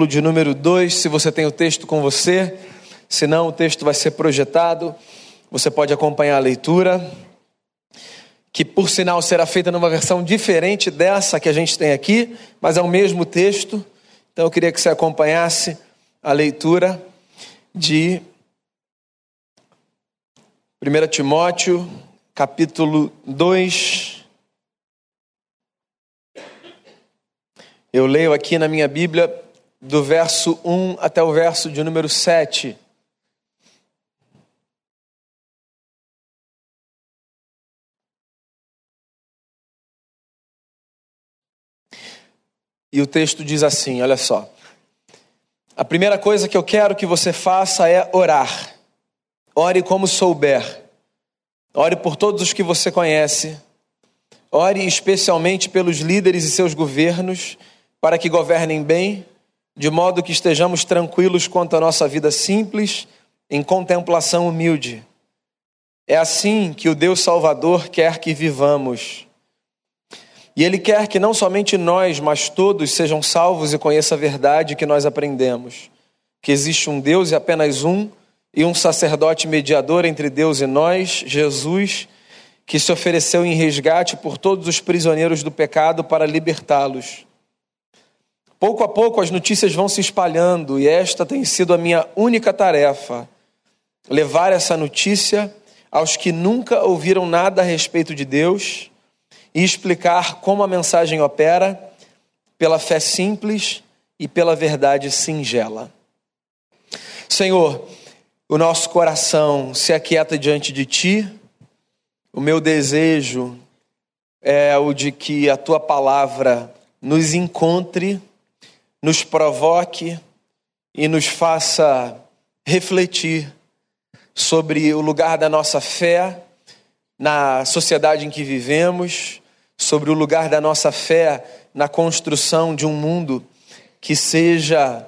capítulo de número 2, se você tem o texto com você. Se não, o texto vai ser projetado. Você pode acompanhar a leitura, que por sinal será feita numa versão diferente dessa que a gente tem aqui, mas é o mesmo texto. Então eu queria que você acompanhasse a leitura de 1 Timóteo, capítulo 2. Eu leio aqui na minha Bíblia do verso 1 até o verso de número 7. E o texto diz assim: olha só. A primeira coisa que eu quero que você faça é orar. Ore como souber. Ore por todos os que você conhece. Ore especialmente pelos líderes e seus governos para que governem bem, de modo que estejamos tranquilos quanto à nossa vida simples, em contemplação humilde. É assim que o Deus Salvador quer que vivamos. E Ele quer que não somente nós, mas todos sejam salvos e conheçam a verdade que nós aprendemos: que existe um Deus e apenas um, e um sacerdote mediador entre Deus e nós, Jesus, que se ofereceu em resgate por todos os prisioneiros do pecado para libertá-los. Pouco a pouco as notícias vão se espalhando e esta tem sido a minha única tarefa: levar essa notícia aos que nunca ouviram nada a respeito de Deus e explicar como a mensagem opera pela fé simples e pela verdade singela. Senhor, o nosso coração se aquieta diante de Ti, o meu desejo é o de que a Tua palavra nos encontre nos provoque e nos faça refletir sobre o lugar da nossa fé na sociedade em que vivemos, sobre o lugar da nossa fé na construção de um mundo que seja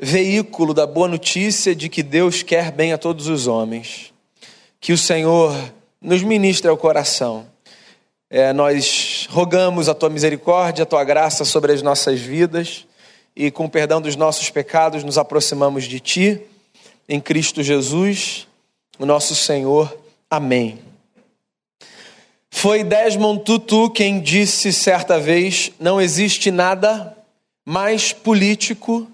veículo da boa notícia de que Deus quer bem a todos os homens. Que o Senhor nos ministre ao coração é, nós rogamos a tua misericórdia, a tua graça sobre as nossas vidas e, com o perdão dos nossos pecados, nos aproximamos de ti, em Cristo Jesus, o nosso Senhor. Amém. Foi Desmond Tutu quem disse certa vez: não existe nada mais político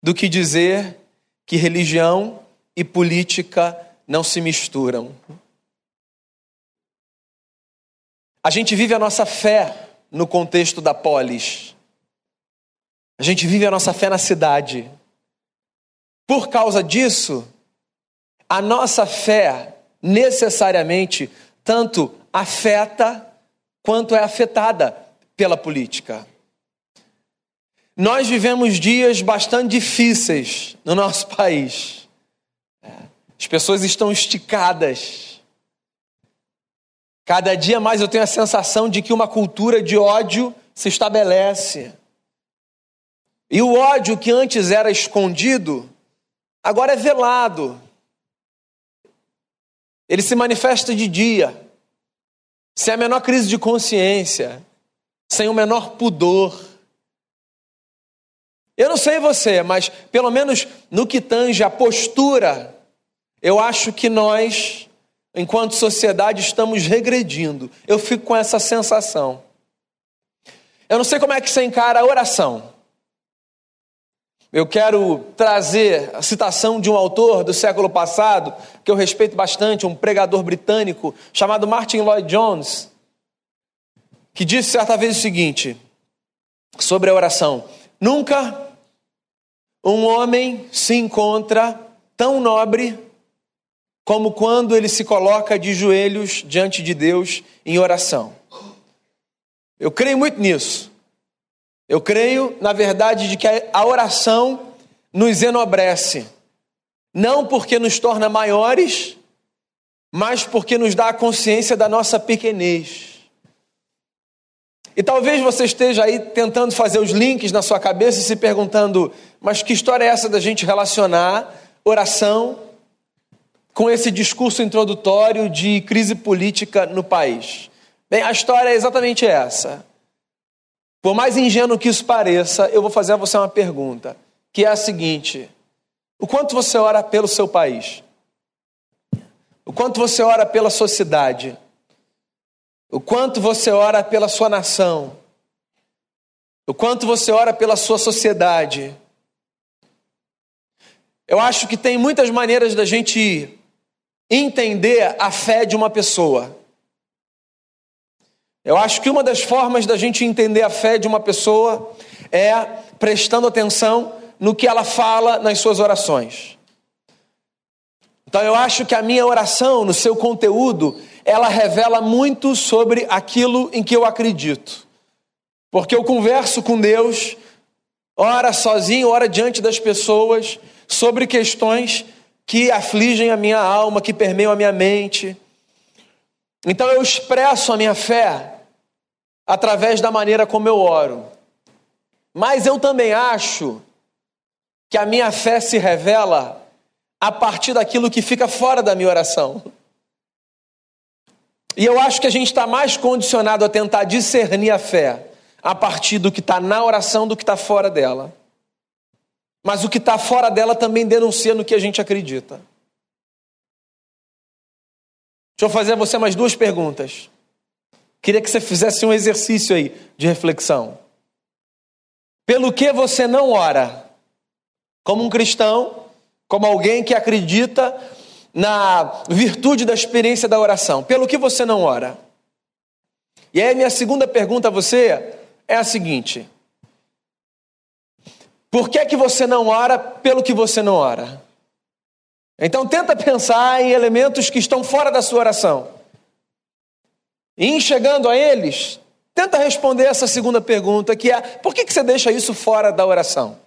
do que dizer que religião e política não se misturam. A gente vive a nossa fé no contexto da polis. A gente vive a nossa fé na cidade. Por causa disso, a nossa fé necessariamente tanto afeta quanto é afetada pela política. Nós vivemos dias bastante difíceis no nosso país. As pessoas estão esticadas Cada dia mais eu tenho a sensação de que uma cultura de ódio se estabelece. E o ódio que antes era escondido, agora é velado. Ele se manifesta de dia, sem a menor crise de consciência, sem o menor pudor. Eu não sei você, mas pelo menos no que tange a postura, eu acho que nós enquanto sociedade, estamos regredindo. Eu fico com essa sensação. Eu não sei como é que você encara a oração. Eu quero trazer a citação de um autor do século passado, que eu respeito bastante, um pregador britânico chamado Martin Lloyd Jones, que disse certa vez o seguinte sobre a oração: Nunca um homem se encontra tão nobre como quando ele se coloca de joelhos diante de Deus em oração. Eu creio muito nisso. Eu creio, na verdade, de que a oração nos enobrece, não porque nos torna maiores, mas porque nos dá a consciência da nossa pequenez. E talvez você esteja aí tentando fazer os links na sua cabeça e se perguntando: mas que história é essa da gente relacionar oração com esse discurso introdutório de crise política no país? Bem, a história é exatamente essa. Por mais ingênuo que isso pareça, eu vou fazer a você uma pergunta, que é a seguinte: o quanto você ora pelo seu país? O quanto você ora pela sociedade? O quanto você ora pela sua nação? O quanto você ora pela sua sociedade? Eu acho que tem muitas maneiras da gente entender a fé de uma pessoa. Eu acho que uma das formas da gente entender a fé de uma pessoa é prestando atenção no que ela fala nas suas orações. Então eu acho que a minha oração, no seu conteúdo, ela revela muito sobre aquilo em que eu acredito. Porque eu converso com Deus, ora sozinho, ora diante das pessoas, sobre questões que afligem a minha alma, que permeiam a minha mente. Então eu expresso a minha fé através da maneira como eu oro. Mas eu também acho que a minha fé se revela a partir daquilo que fica fora da minha oração. E eu acho que a gente está mais condicionado a tentar discernir a fé a partir do que está na oração do que está fora dela. Mas o que está fora dela também denuncia no que a gente acredita. Deixa eu fazer a você mais duas perguntas. Queria que você fizesse um exercício aí de reflexão. Pelo que você não ora? Como um cristão, como alguém que acredita na virtude da experiência da oração. Pelo que você não ora? E aí, minha segunda pergunta a você é a seguinte: por que, é que você não ora pelo que você não ora? Então tenta pensar em elementos que estão fora da sua oração. E em chegando a eles, tenta responder essa segunda pergunta, que é: por que, que você deixa isso fora da oração?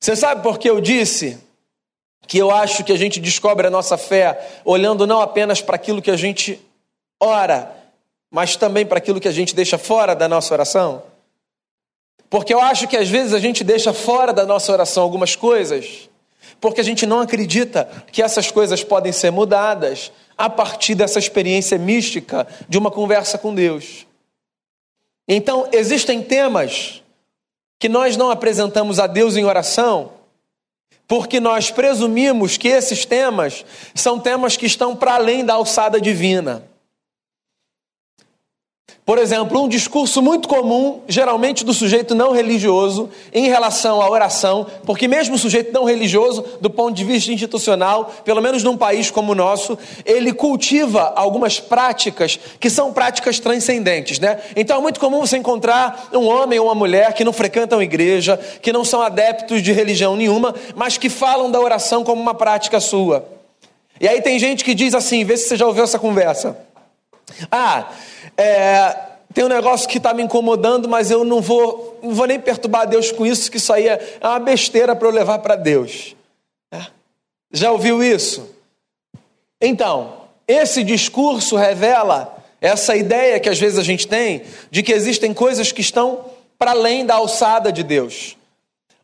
Você sabe por que eu disse que eu acho que a gente descobre a nossa fé olhando não apenas para aquilo que a gente ora, mas também para aquilo que a gente deixa fora da nossa oração? Porque eu acho que às vezes a gente deixa fora da nossa oração algumas coisas, porque a gente não acredita que essas coisas podem ser mudadas a partir dessa experiência mística de uma conversa com Deus. Então, existem temas que nós não apresentamos a Deus em oração, porque nós presumimos que esses temas são temas que estão para além da alçada divina. Por exemplo, um discurso muito comum, geralmente do sujeito não religioso, em relação à oração, porque mesmo o sujeito não religioso, do ponto de vista institucional, pelo menos num país como o nosso, ele cultiva algumas práticas que são práticas transcendentes, né? Então é muito comum você encontrar um homem ou uma mulher que não frequentam igreja, que não são adeptos de religião nenhuma, mas que falam da oração como uma prática sua. E aí tem gente que diz assim, vê se você já ouviu essa conversa. Ah, é, tem um negócio que está me incomodando, mas eu não vou, não vou nem perturbar Deus com isso, que isso aí é, é uma besteira para eu levar para Deus. É. Já ouviu isso? Então, esse discurso revela essa ideia que às vezes a gente tem de que existem coisas que estão para além da alçada de Deus.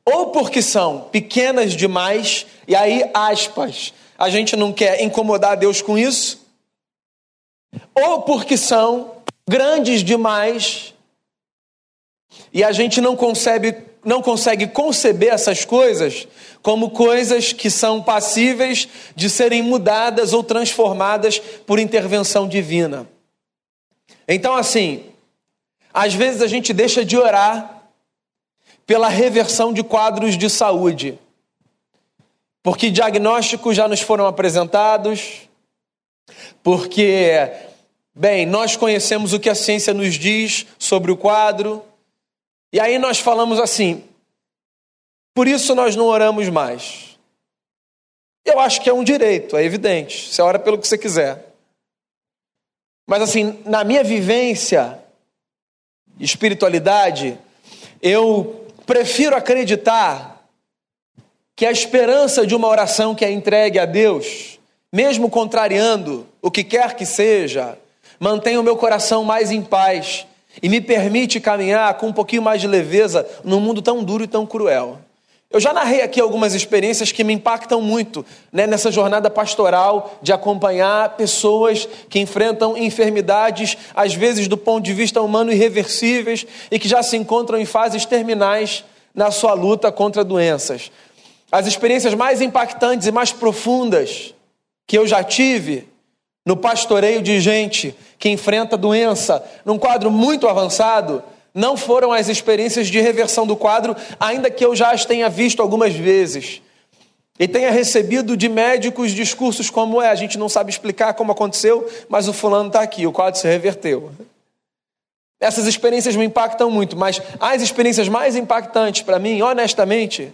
Ou porque são pequenas demais, e aí, aspas, a gente não quer incomodar Deus com isso, ou porque são grandes demais e a gente não consegue, não consegue conceber essas coisas como coisas que são passíveis de serem mudadas ou transformadas por intervenção divina. Então, assim, às vezes a gente deixa de orar pela reversão de quadros de saúde, porque diagnósticos já nos foram apresentados, porque Bem, nós conhecemos o que a ciência nos diz sobre o quadro, e aí nós falamos assim, por isso nós não oramos mais. Eu acho que é um direito, é evidente, você ora pelo que você quiser. Mas assim, na minha vivência, espiritualidade, eu prefiro acreditar que a esperança de uma oração que é entregue a Deus, mesmo contrariando o que quer que seja, mantém o meu coração mais em paz e me permite caminhar com um pouquinho mais de leveza num mundo tão duro e tão cruel. Eu já narrei aqui algumas experiências que me impactam muito né, nessa jornada pastoral de acompanhar pessoas que enfrentam enfermidades, às vezes do ponto de vista humano irreversíveis e que já se encontram em fases terminais na sua luta contra doenças. As experiências mais impactantes e mais profundas que eu já tive no pastoreio de gente que enfrenta doença num quadro muito avançado não foram as experiências de reversão do quadro, ainda que eu já as tenha visto algumas vezes. E tenha recebido de médicos discursos como é, a gente não sabe explicar como aconteceu, mas o fulano está aqui, o quadro se reverteu. Essas experiências me impactam muito, mas as experiências mais impactantes para mim, honestamente,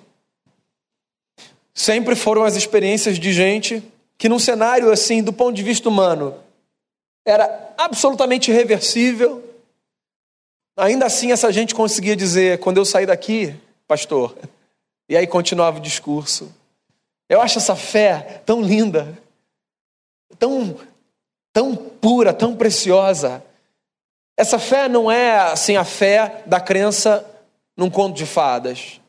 sempre foram as experiências de gente que, num cenário assim, do ponto de vista humano, era absolutamente irreversível, Ainda assim, essa gente conseguia dizer: quando eu sair daqui, pastor, e aí continuava o discurso. Eu acho essa fé tão linda, tão, tão pura, tão preciosa. Essa fé não é assim a fé da crença num conto de fadas.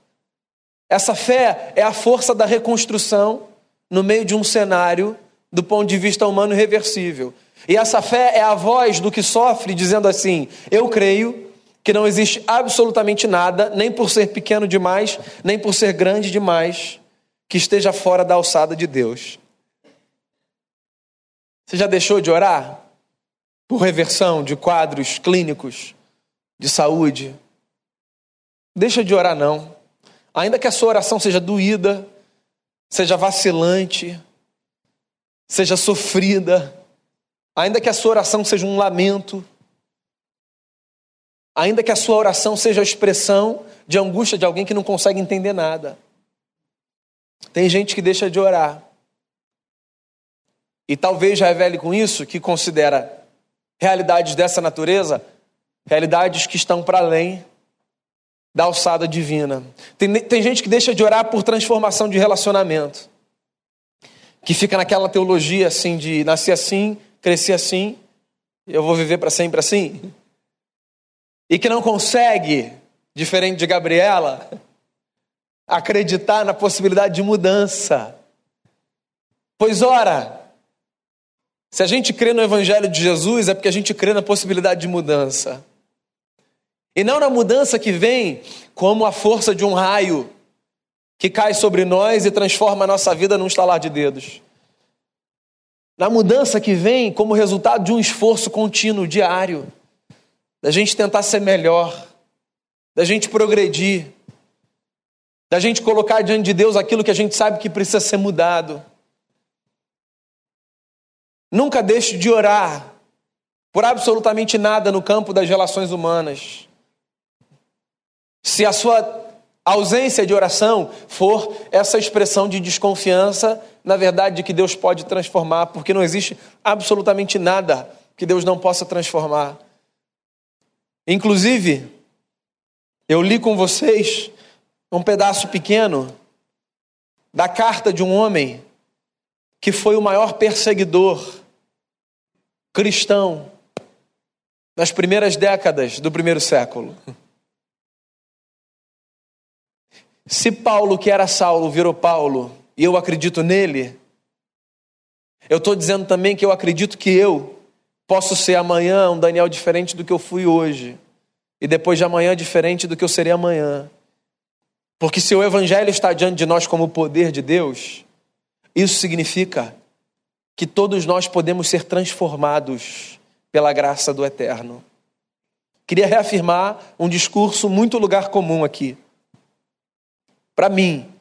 Essa fé é a força da reconstrução no meio de um cenário do ponto de vista humano irreversível. E essa fé é a voz do que sofre, dizendo assim: Eu creio, que não existe absolutamente nada, nem por ser pequeno demais, nem por ser grande demais, que esteja fora da alçada de Deus. Você já deixou de orar por reversão de quadros clínicos de saúde? Deixa de orar não. Ainda que a sua oração seja doída, seja vacilante, seja sofrida, ainda que a sua oração seja um lamento, ainda que a sua oração seja a expressão de angústia de alguém que não consegue entender nada. Tem gente que deixa de orar. E talvez revele com isso que considera realidades dessa natureza realidades que estão para além da alçada divina. Tem, tem gente que deixa de orar por transformação de relacionamento, que fica naquela teologia assim de nascer assim, crescer assim, eu vou viver para sempre assim e que não consegue, diferente de Gabriela, acreditar na possibilidade de mudança. Pois ora, se a gente crê no Evangelho de Jesus, é porque a gente crê na possibilidade de mudança. E não na mudança que vem como a força de um raio que cai sobre nós e transforma a nossa vida num estalar de dedos. Na mudança que vem como resultado de um esforço contínuo, diário da gente tentar ser melhor, da gente progredir, da gente colocar diante de Deus aquilo que a gente sabe que precisa ser mudado. Nunca deixe de orar por absolutamente nada no campo das relações humanas. Se a sua ausência de oração for essa expressão de desconfiança, na verdade, de que Deus pode transformar, porque não existe absolutamente nada que Deus não possa transformar. Inclusive, eu li com vocês um pedaço pequeno da carta de um homem que foi o maior perseguidor cristão nas primeiras décadas do primeiro século. Se Paulo, que era Saulo, virou Paulo, e eu acredito nele, eu estou dizendo também que eu acredito que eu Posso ser amanhã um Daniel diferente do que eu fui hoje, e depois de amanhã diferente do que eu serei amanhã. Porque se o Evangelho está diante de nós como o poder de Deus, isso significa que todos nós podemos ser transformados pela graça do Eterno. Queria reafirmar um discurso muito lugar comum aqui. Para mim,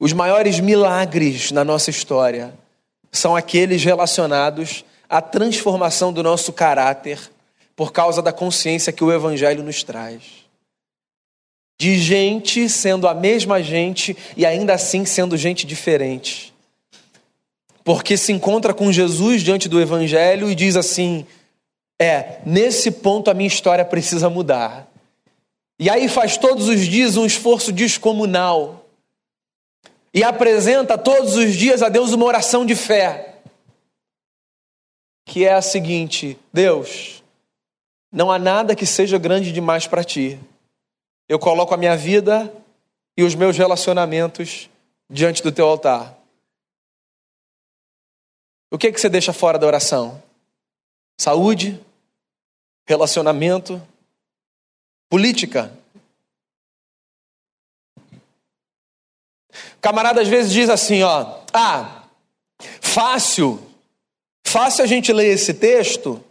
os maiores milagres na nossa história são aqueles relacionados a transformação do nosso caráter por causa da consciência que o Evangelho nos traz. De gente sendo a mesma gente e ainda assim sendo gente diferente. Porque se encontra com Jesus diante do Evangelho e diz assim: é, nesse ponto a minha história precisa mudar. E aí faz todos os dias um esforço descomunal. E apresenta todos os dias a Deus uma oração de fé que é a seguinte: Deus, não há nada que seja grande demais para ti. Eu coloco a minha vida e os meus relacionamentos diante do teu altar? O que, é que você deixa fora da oração? Saúde? Relacionamento? Política? camarada às vezes diz assim, ó, ah, fácil, fácil a gente ler esse texto,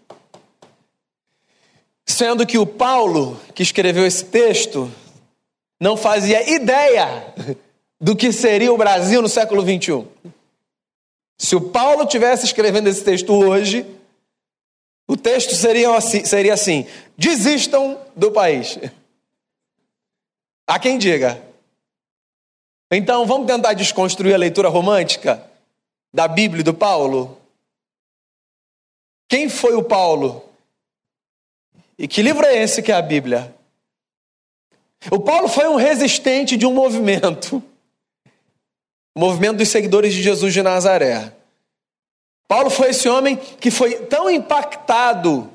sendo que o Paulo, que escreveu esse texto, não fazia ideia do que seria o Brasil no século 21. Se o Paulo tivesse escrevendo esse texto hoje, o texto seria assim, seria assim: desistam do país. Há quem diga. Então, vamos tentar desconstruir a leitura romântica da Bíblia do Paulo? Quem foi o Paulo? E que livro é esse que é a Bíblia? O Paulo foi um resistente de um movimento, o movimento dos seguidores de Jesus de Nazaré. Paulo foi esse homem que foi tão impactado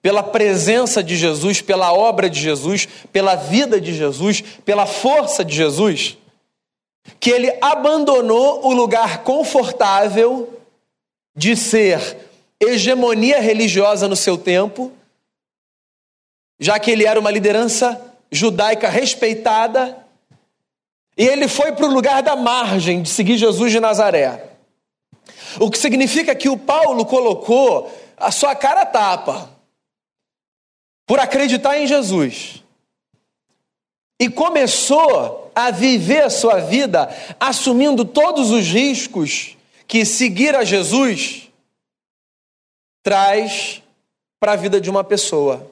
pela presença de Jesus, pela obra de Jesus, pela vida de Jesus, pela força de Jesus, que ele abandonou o lugar confortável de ser hegemonia religiosa no seu tempo, já que ele era uma liderança judaica respeitada, e ele foi para o lugar da margem de seguir Jesus de Nazaré. O que significa que o Paulo colocou a sua cara tapa por acreditar em Jesus. E começou a viver a sua vida assumindo todos os riscos que seguir a Jesus traz para a vida de uma pessoa.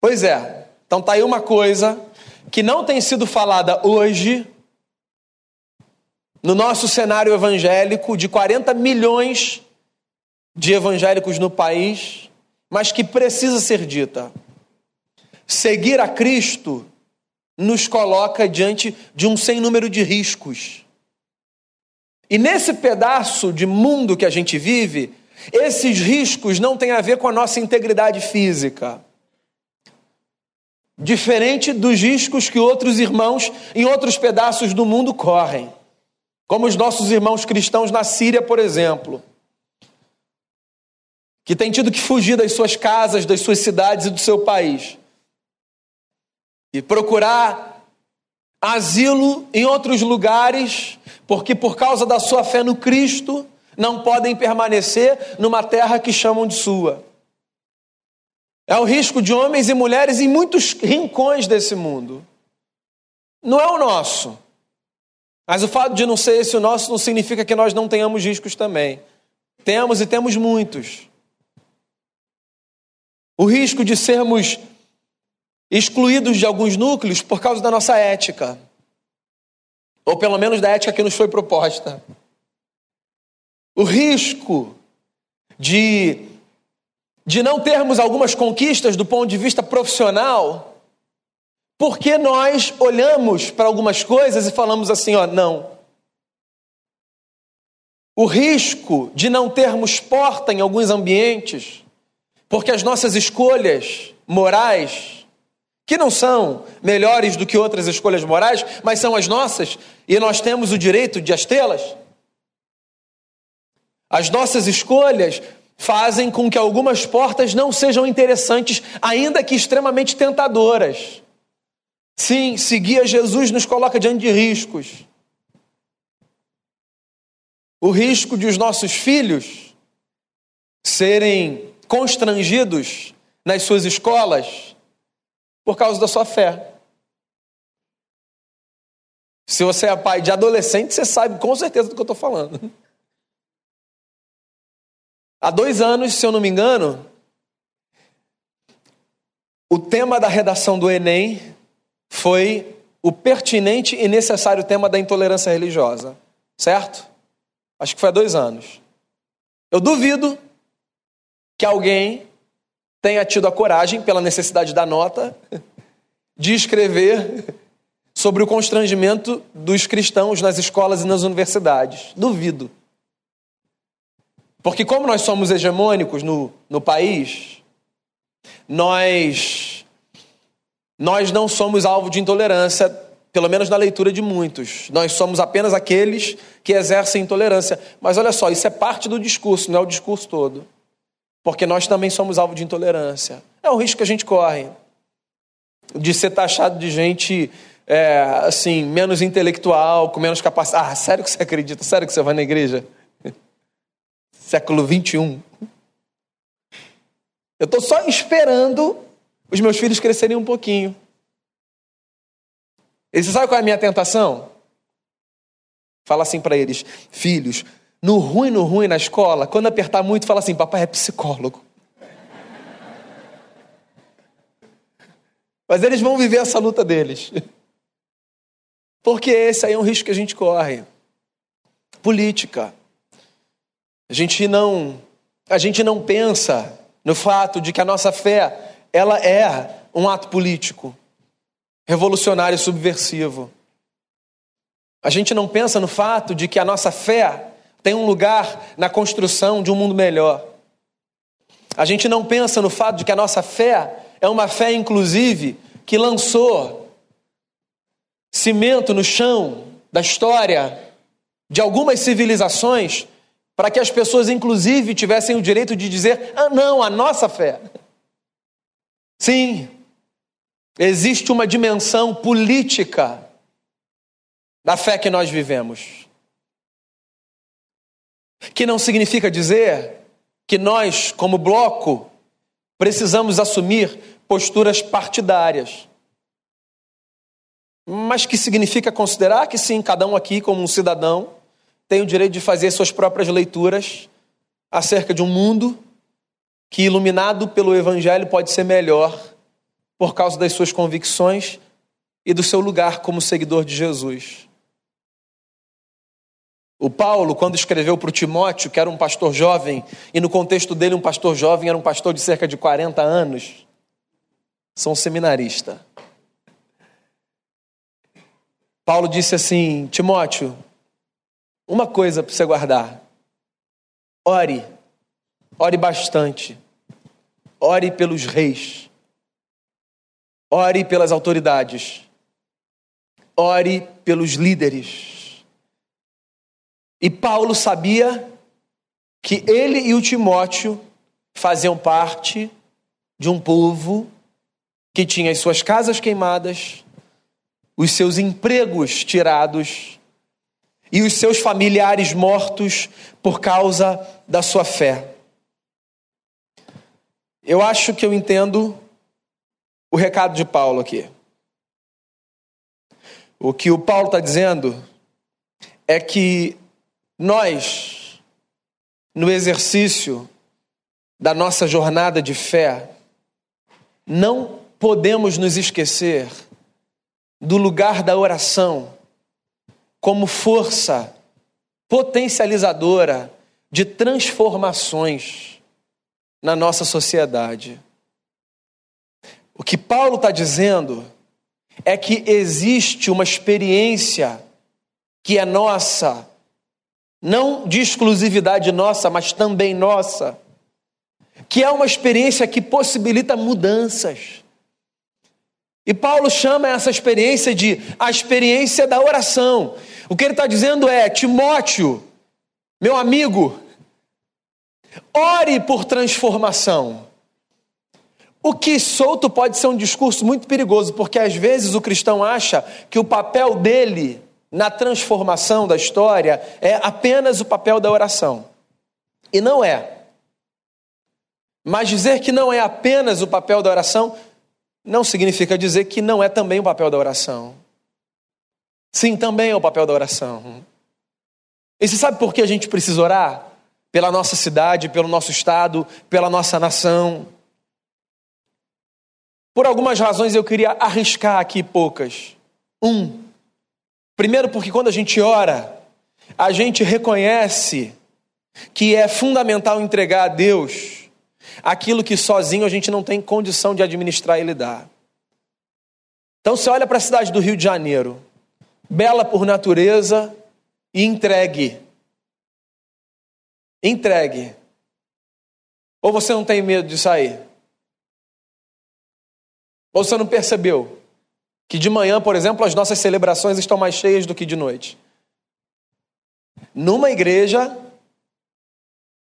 Pois é, então tá aí uma coisa que não tem sido falada hoje no nosso cenário evangélico de 40 milhões de evangélicos no país, mas que precisa ser dita. Seguir a Cristo nos coloca diante de um sem número de riscos. E nesse pedaço de mundo que a gente vive, esses riscos não têm a ver com a nossa integridade física. Diferente dos riscos que outros irmãos em outros pedaços do mundo correm, como os nossos irmãos cristãos na Síria, por exemplo, que têm tido que fugir das suas casas, das suas cidades e do seu país e procurar asilo em outros lugares, porque por causa da sua fé no Cristo, não podem permanecer numa terra que chamam de sua. É o risco de homens e mulheres em muitos rincões desse mundo. Não é o nosso. Mas o fato de não ser esse o nosso não significa que nós não tenhamos riscos também. Temos e temos muitos. O risco de sermos excluídos de alguns núcleos por causa da nossa ética, ou pelo menos da ética que nos foi proposta. O risco de, de não termos algumas conquistas do ponto de vista profissional, porque nós olhamos para algumas coisas e falamos assim: ó, não. O risco de não termos porta em alguns ambientes, porque as nossas escolhas morais que não são melhores do que outras escolhas morais, mas são as nossas e nós temos o direito de as tê-las. As nossas escolhas fazem com que algumas portas não sejam interessantes, ainda que extremamente tentadoras. Sim, seguir a Jesus nos coloca diante de riscos. O risco de os nossos filhos serem constrangidos nas suas escolas por causa da sua fé. Se você é pai de adolescente, você sabe com certeza do que eu estou falando. Há dois anos, se eu não me engano, o tema da redação do Enem foi o pertinente e necessário tema da intolerância religiosa. Certo? Acho que foi há dois anos. Eu duvido que alguém tenha tido a coragem, pela necessidade da nota, de escrever sobre o constrangimento dos cristãos nas escolas e nas universidades. Duvido. Porque, como nós somos hegemônicos no, no país, nós, nós não somos alvo de intolerância pelo menos na leitura de muitos. Nós somos apenas aqueles que exercem intolerância. Mas olha só, isso é parte do discurso, não é o discurso todo. Porque nós também somos alvo de intolerância. É um risco que a gente corre de ser taxado de gente é, assim, menos intelectual, com menos capacidade. Ah, sério que você acredita? Sério que você vai na igreja? Século 21. Eu estou só esperando os meus filhos crescerem um pouquinho. E você sabe qual é a minha tentação? Fala assim para eles: Filhos, no ruim, no ruim na escola, quando apertar muito, fala assim: Papai é psicólogo. Mas eles vão viver essa luta deles. Porque esse aí é um risco que a gente corre. Política. A gente não a gente não pensa no fato de que a nossa fé ela é um ato político, revolucionário e subversivo. A gente não pensa no fato de que a nossa fé tem um lugar na construção de um mundo melhor. A gente não pensa no fato de que a nossa fé é uma fé, inclusive, que lançou cimento no chão da história de algumas civilizações para que as pessoas, inclusive, tivessem o direito de dizer: ah, não, a nossa fé. Sim, existe uma dimensão política da fé que nós vivemos. Que não significa dizer que nós, como bloco, precisamos assumir posturas partidárias. Mas que significa considerar que sim, cada um aqui, como um cidadão, tem o direito de fazer suas próprias leituras acerca de um mundo que, iluminado pelo Evangelho, pode ser melhor por causa das suas convicções e do seu lugar como seguidor de Jesus. O Paulo, quando escreveu para o Timóteo, que era um pastor jovem, e no contexto dele, um pastor jovem era um pastor de cerca de 40 anos, são um seminarista. Paulo disse assim: Timóteo, uma coisa para você guardar. Ore, ore bastante. Ore pelos reis. Ore pelas autoridades. Ore pelos líderes e Paulo sabia que ele e o Timóteo faziam parte de um povo que tinha as suas casas queimadas, os seus empregos tirados e os seus familiares mortos por causa da sua fé. Eu acho que eu entendo o recado de Paulo aqui. O que o Paulo está dizendo é que nós, no exercício da nossa jornada de fé, não podemos nos esquecer do lugar da oração como força potencializadora de transformações na nossa sociedade. O que Paulo está dizendo é que existe uma experiência que é nossa não de exclusividade nossa, mas também nossa, que é uma experiência que possibilita mudanças. E Paulo chama essa experiência de a experiência da oração. O que ele está dizendo é: Timóteo, meu amigo, ore por transformação. O que solto pode ser um discurso muito perigoso, porque às vezes o cristão acha que o papel dele na transformação da história é apenas o papel da oração. E não é. Mas dizer que não é apenas o papel da oração não significa dizer que não é também o papel da oração. Sim, também é o papel da oração. E você sabe por que a gente precisa orar? Pela nossa cidade, pelo nosso estado, pela nossa nação. Por algumas razões eu queria arriscar aqui poucas. Um, Primeiro, porque quando a gente ora, a gente reconhece que é fundamental entregar a Deus aquilo que sozinho a gente não tem condição de administrar e lidar. Então você olha para a cidade do Rio de Janeiro, bela por natureza e entregue. Entregue. Ou você não tem medo de sair? Ou você não percebeu que de manhã, por exemplo, as nossas celebrações estão mais cheias do que de noite. Numa igreja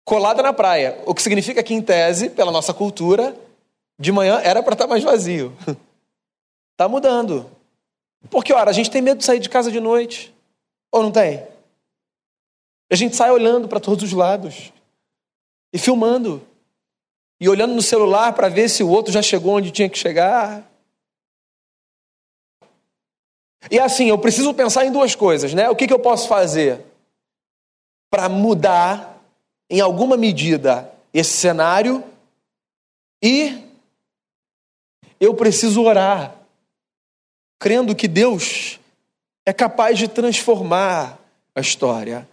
colada na praia, o que significa que, em tese, pela nossa cultura, de manhã era para estar tá mais vazio. Está mudando. Porque, ora, a gente tem medo de sair de casa de noite. Ou não tem? A gente sai olhando para todos os lados e filmando. E olhando no celular para ver se o outro já chegou onde tinha que chegar. E assim, eu preciso pensar em duas coisas, né? O que, que eu posso fazer para mudar, em alguma medida, esse cenário? E eu preciso orar, crendo que Deus é capaz de transformar a história.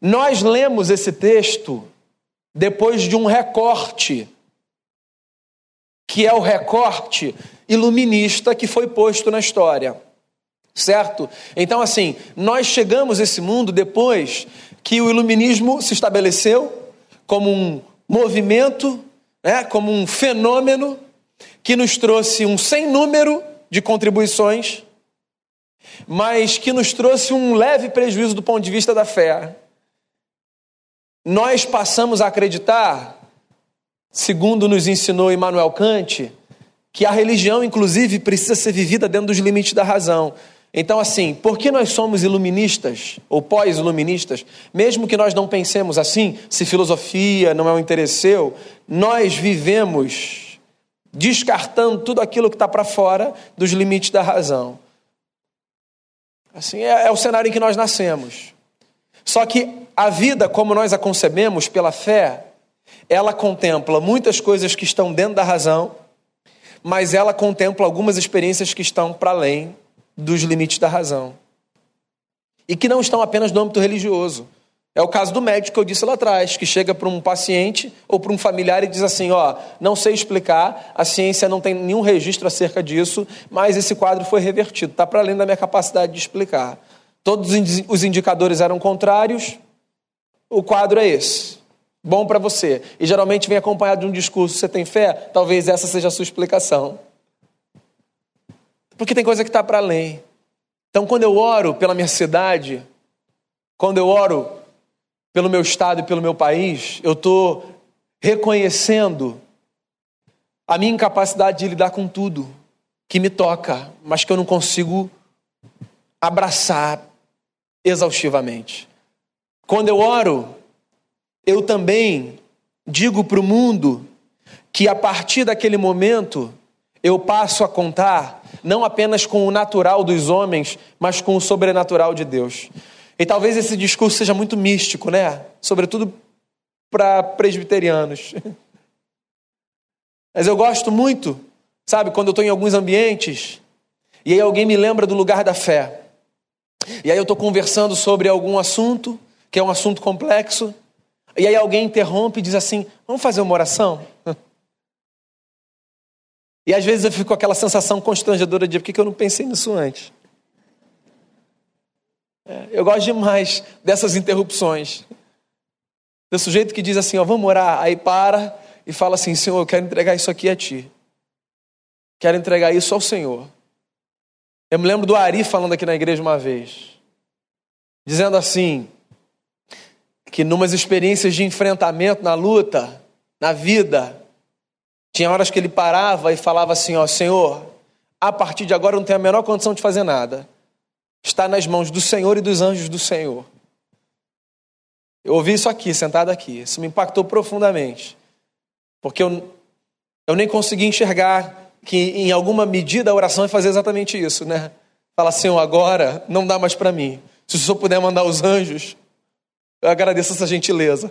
Nós lemos esse texto depois de um recorte, que é o recorte iluminista que foi posto na história. Certo? Então, assim, nós chegamos a esse mundo depois que o iluminismo se estabeleceu como um movimento, né, como um fenômeno que nos trouxe um sem número de contribuições, mas que nos trouxe um leve prejuízo do ponto de vista da fé. Nós passamos a acreditar, segundo nos ensinou Immanuel Kant, que a religião, inclusive, precisa ser vivida dentro dos limites da razão. Então, assim, por que nós somos iluministas ou pós-iluministas, mesmo que nós não pensemos assim, se filosofia não é um interesse seu, nós vivemos descartando tudo aquilo que está para fora dos limites da razão. Assim, é, é o cenário em que nós nascemos. Só que a vida, como nós a concebemos pela fé, ela contempla muitas coisas que estão dentro da razão, mas ela contempla algumas experiências que estão para além dos limites da razão. E que não estão apenas no âmbito religioso. É o caso do médico que eu disse lá atrás, que chega para um paciente ou para um familiar e diz assim: Ó, não sei explicar, a ciência não tem nenhum registro acerca disso, mas esse quadro foi revertido, está para além da minha capacidade de explicar. Todos os indicadores eram contrários, o quadro é esse. Bom para você. E geralmente vem acompanhado de um discurso: você tem fé? Talvez essa seja a sua explicação. Porque tem coisa que está para além. Então, quando eu oro pela minha cidade, quando eu oro pelo meu estado e pelo meu país, eu estou reconhecendo a minha incapacidade de lidar com tudo que me toca, mas que eu não consigo abraçar exaustivamente. Quando eu oro, eu também digo para o mundo que a partir daquele momento eu passo a contar não apenas com o natural dos homens, mas com o sobrenatural de Deus. E talvez esse discurso seja muito místico, né? Sobretudo para presbiterianos. Mas eu gosto muito, sabe, quando eu estou em alguns ambientes e aí alguém me lembra do lugar da fé. E aí eu estou conversando sobre algum assunto, que é um assunto complexo, e aí alguém interrompe e diz assim: vamos fazer uma oração? E às vezes eu fico com aquela sensação constrangedora de por que eu não pensei nisso antes? É, eu gosto demais dessas interrupções. Do sujeito que diz assim, ó, vamos orar, aí para e fala assim, Senhor, eu quero entregar isso aqui a Ti. Quero entregar isso ao Senhor. Eu me lembro do Ari falando aqui na igreja uma vez, dizendo assim, que numas experiências de enfrentamento na luta, na vida, tinha horas que ele parava e falava assim: Ó Senhor, a partir de agora eu não tenho a menor condição de fazer nada. Está nas mãos do Senhor e dos anjos do Senhor. Eu ouvi isso aqui, sentado aqui. Isso me impactou profundamente. Porque eu, eu nem consegui enxergar que, em alguma medida, a oração é fazer exatamente isso, né? Fala, Senhor, agora não dá mais para mim. Se o Senhor puder mandar os anjos, eu agradeço essa gentileza.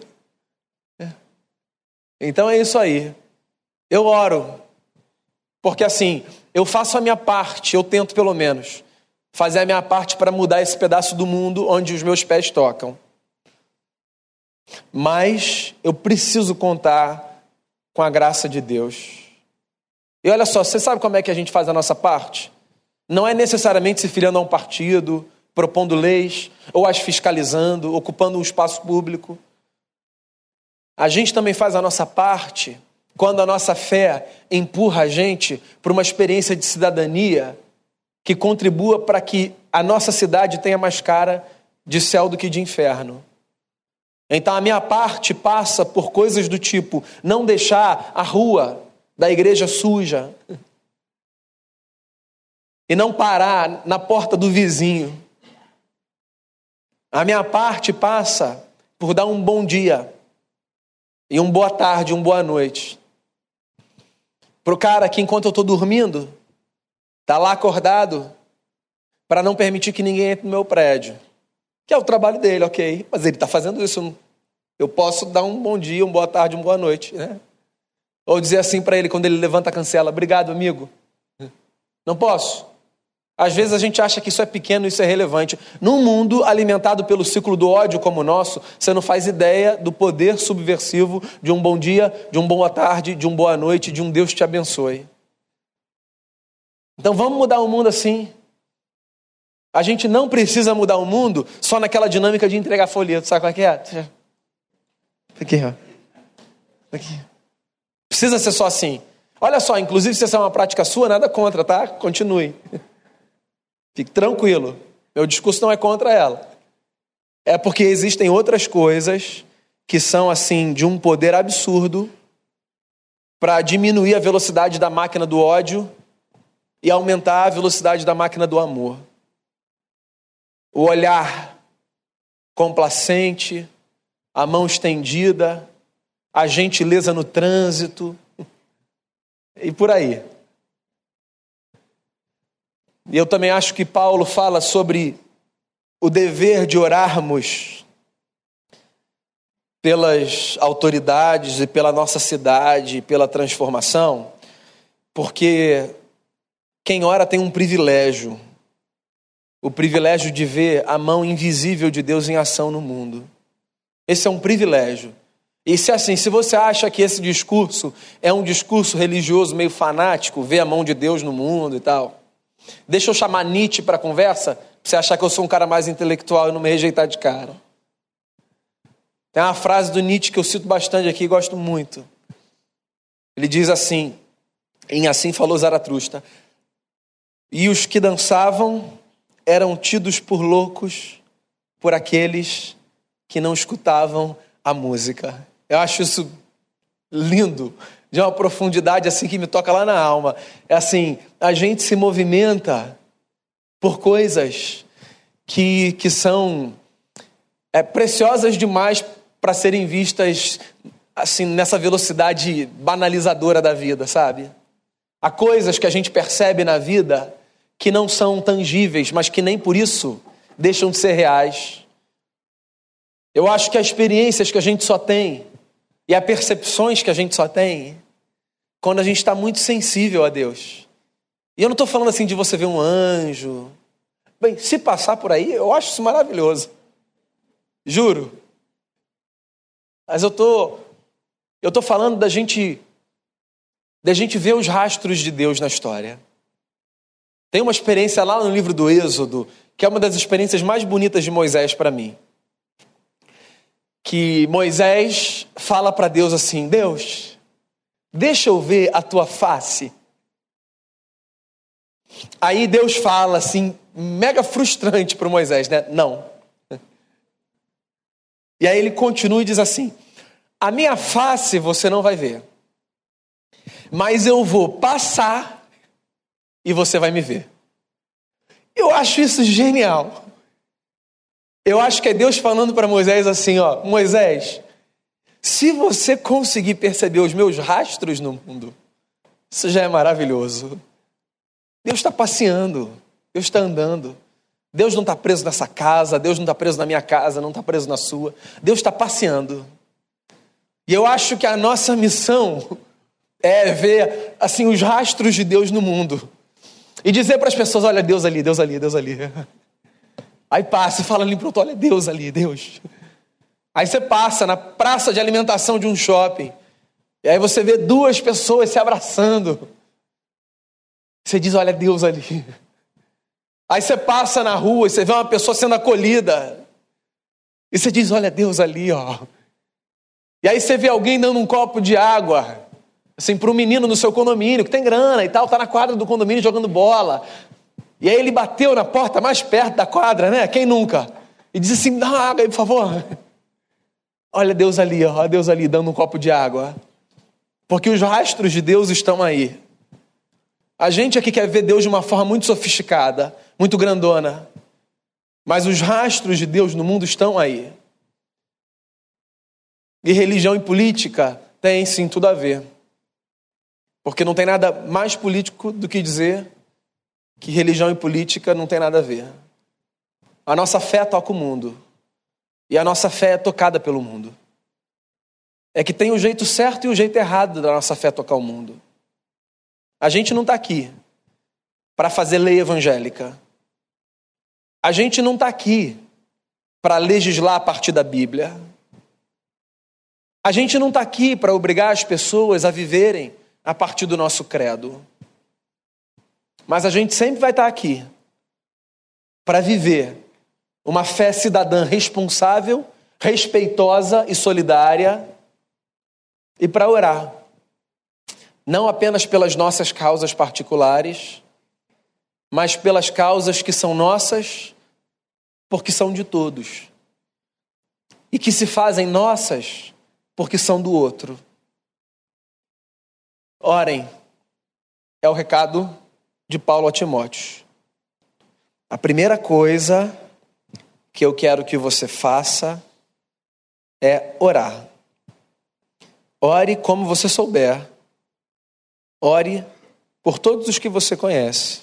É. Então é isso aí. Eu oro. Porque assim, eu faço a minha parte, eu tento pelo menos fazer a minha parte para mudar esse pedaço do mundo onde os meus pés tocam. Mas eu preciso contar com a graça de Deus. E olha só, você sabe como é que a gente faz a nossa parte? Não é necessariamente se filiando a um partido, propondo leis, ou as fiscalizando, ocupando um espaço público. A gente também faz a nossa parte quando a nossa fé empurra a gente para uma experiência de cidadania que contribua para que a nossa cidade tenha mais cara de céu do que de inferno. Então a minha parte passa por coisas do tipo não deixar a rua da igreja suja e não parar na porta do vizinho. A minha parte passa por dar um bom dia e um boa tarde, um boa noite. Para o cara que, enquanto eu estou dormindo, está lá acordado para não permitir que ninguém entre no meu prédio. Que é o trabalho dele, ok. Mas ele está fazendo isso. Eu posso dar um bom dia, uma boa tarde, uma boa noite. Né? Ou dizer assim para ele quando ele levanta a cancela: Obrigado, amigo. Não posso. Às vezes a gente acha que isso é pequeno, isso é relevante. Num mundo alimentado pelo ciclo do ódio como o nosso, você não faz ideia do poder subversivo de um bom dia, de um boa tarde, de um boa noite, de um Deus te abençoe. Então vamos mudar o mundo assim. A gente não precisa mudar o mundo só naquela dinâmica de entregar folheto, sabe qual é que é? Aqui, ó. Aqui. Precisa ser só assim. Olha só, inclusive se essa é uma prática sua, nada contra, tá? Continue. Fique tranquilo. Meu discurso não é contra ela. É porque existem outras coisas que são assim de um poder absurdo para diminuir a velocidade da máquina do ódio e aumentar a velocidade da máquina do amor. O olhar complacente, a mão estendida, a gentileza no trânsito e por aí. E eu também acho que Paulo fala sobre o dever de orarmos pelas autoridades e pela nossa cidade, pela transformação, porque quem ora tem um privilégio, o privilégio de ver a mão invisível de Deus em ação no mundo. Esse é um privilégio. E se assim, se você acha que esse discurso é um discurso religioso meio fanático, ver a mão de Deus no mundo e tal, Deixa eu chamar Nietzsche para conversa, para você achar que eu sou um cara mais intelectual e não me rejeitar de cara. Tem uma frase do Nietzsche que eu cito bastante aqui e gosto muito. Ele diz assim, em Assim Falou Zaratustra, e os que dançavam eram tidos por loucos por aqueles que não escutavam a música. Eu acho isso lindo, de uma profundidade assim que me toca lá na alma. É assim, a gente se movimenta por coisas que, que são é, preciosas demais para serem vistas assim nessa velocidade banalizadora da vida, sabe? Há coisas que a gente percebe na vida que não são tangíveis, mas que nem por isso deixam de ser reais. Eu acho que as experiências que a gente só tem e as percepções que a gente só tem quando a gente está muito sensível a Deus. E eu não estou falando assim de você ver um anjo. Bem, se passar por aí, eu acho isso maravilhoso. Juro. Mas eu tô, eu tô falando da gente, da gente ver os rastros de Deus na história. Tem uma experiência lá no livro do Êxodo, que é uma das experiências mais bonitas de Moisés para mim. Que Moisés fala para Deus assim: Deus, deixa eu ver a tua face. Aí Deus fala assim, mega frustrante para Moisés, né? Não. E aí ele continua e diz assim: A minha face você não vai ver, mas eu vou passar e você vai me ver. Eu acho isso genial. Eu acho que é Deus falando para Moisés assim: Ó, Moisés, se você conseguir perceber os meus rastros no mundo, isso já é maravilhoso. Deus está passeando, Deus está andando. Deus não está preso nessa casa, Deus não está preso na minha casa, não está preso na sua. Deus está passeando. E eu acho que a nossa missão é ver assim os rastros de Deus no mundo e dizer para as pessoas: olha Deus ali, Deus ali, Deus ali. Aí passa fala ali pronto, olha Deus ali, Deus. Aí você passa na praça de alimentação de um shopping e aí você vê duas pessoas se abraçando. Você diz: Olha Deus ali. Aí você passa na rua e você vê uma pessoa sendo acolhida. E você diz: Olha Deus ali, ó. E aí você vê alguém dando um copo de água. Assim, para um menino no seu condomínio, que tem grana e tal, tá na quadra do condomínio jogando bola. E aí ele bateu na porta mais perto da quadra, né? Quem nunca? E disse assim: dá uma água aí, por favor. Olha Deus ali, ó, Deus ali dando um copo de água. Porque os rastros de Deus estão aí. A gente aqui quer ver Deus de uma forma muito sofisticada, muito grandona. Mas os rastros de Deus no mundo estão aí. E religião e política têm sim tudo a ver. Porque não tem nada mais político do que dizer que religião e política não tem nada a ver. A nossa fé toca o mundo. E a nossa fé é tocada pelo mundo. É que tem o jeito certo e o jeito errado da nossa fé tocar o mundo. A gente não está aqui para fazer lei evangélica. A gente não está aqui para legislar a partir da Bíblia. A gente não está aqui para obrigar as pessoas a viverem a partir do nosso credo. Mas a gente sempre vai estar aqui para viver uma fé cidadã responsável, respeitosa e solidária e para orar. Não apenas pelas nossas causas particulares, mas pelas causas que são nossas, porque são de todos, e que se fazem nossas porque são do outro. Orem, é o recado de Paulo a Timóteo. A primeira coisa que eu quero que você faça é orar. Ore como você souber Ore por todos os que você conhece.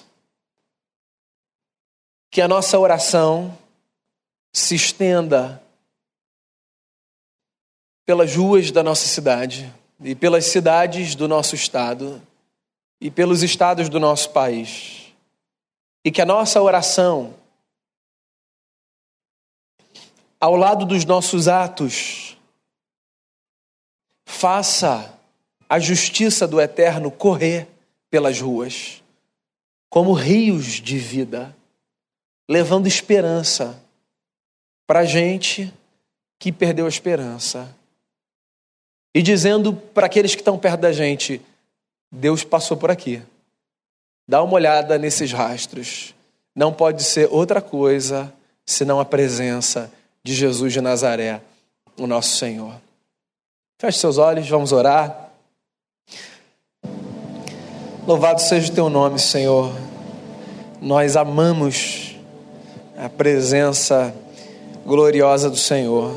Que a nossa oração se estenda pelas ruas da nossa cidade e pelas cidades do nosso estado e pelos estados do nosso país. E que a nossa oração, ao lado dos nossos atos, faça a justiça do eterno correr pelas ruas, como rios de vida, levando esperança para gente que perdeu a esperança. E dizendo para aqueles que estão perto da gente: Deus passou por aqui. Dá uma olhada nesses rastros. Não pode ser outra coisa senão a presença de Jesus de Nazaré, o nosso Senhor. Feche seus olhos, vamos orar. Louvado seja o teu nome, Senhor. Nós amamos a presença gloriosa do Senhor.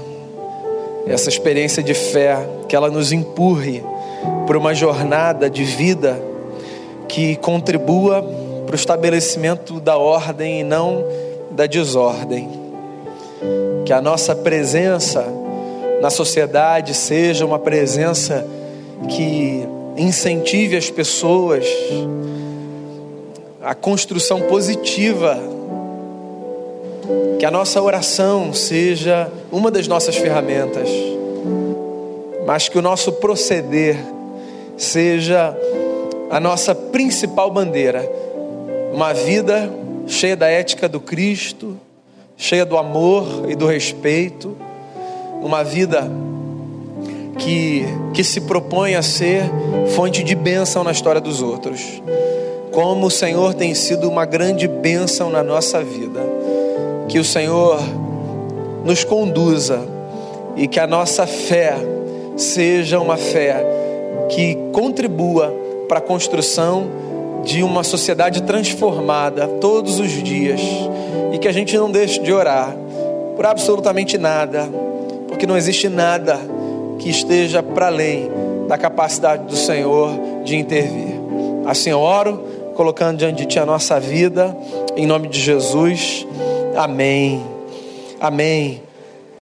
Essa experiência de fé, que ela nos empurre para uma jornada de vida que contribua para o estabelecimento da ordem e não da desordem. Que a nossa presença na sociedade seja uma presença que incentive as pessoas a construção positiva. Que a nossa oração seja uma das nossas ferramentas, mas que o nosso proceder seja a nossa principal bandeira. Uma vida cheia da ética do Cristo, cheia do amor e do respeito, uma vida que, que se propõe a ser fonte de bênção na história dos outros. Como o Senhor tem sido uma grande bênção na nossa vida. Que o Senhor nos conduza e que a nossa fé seja uma fé que contribua para a construção de uma sociedade transformada todos os dias e que a gente não deixe de orar por absolutamente nada, porque não existe nada que esteja para além da capacidade do Senhor de intervir. Assim eu oro, colocando diante de Ti a nossa vida, em nome de Jesus. Amém. Amém.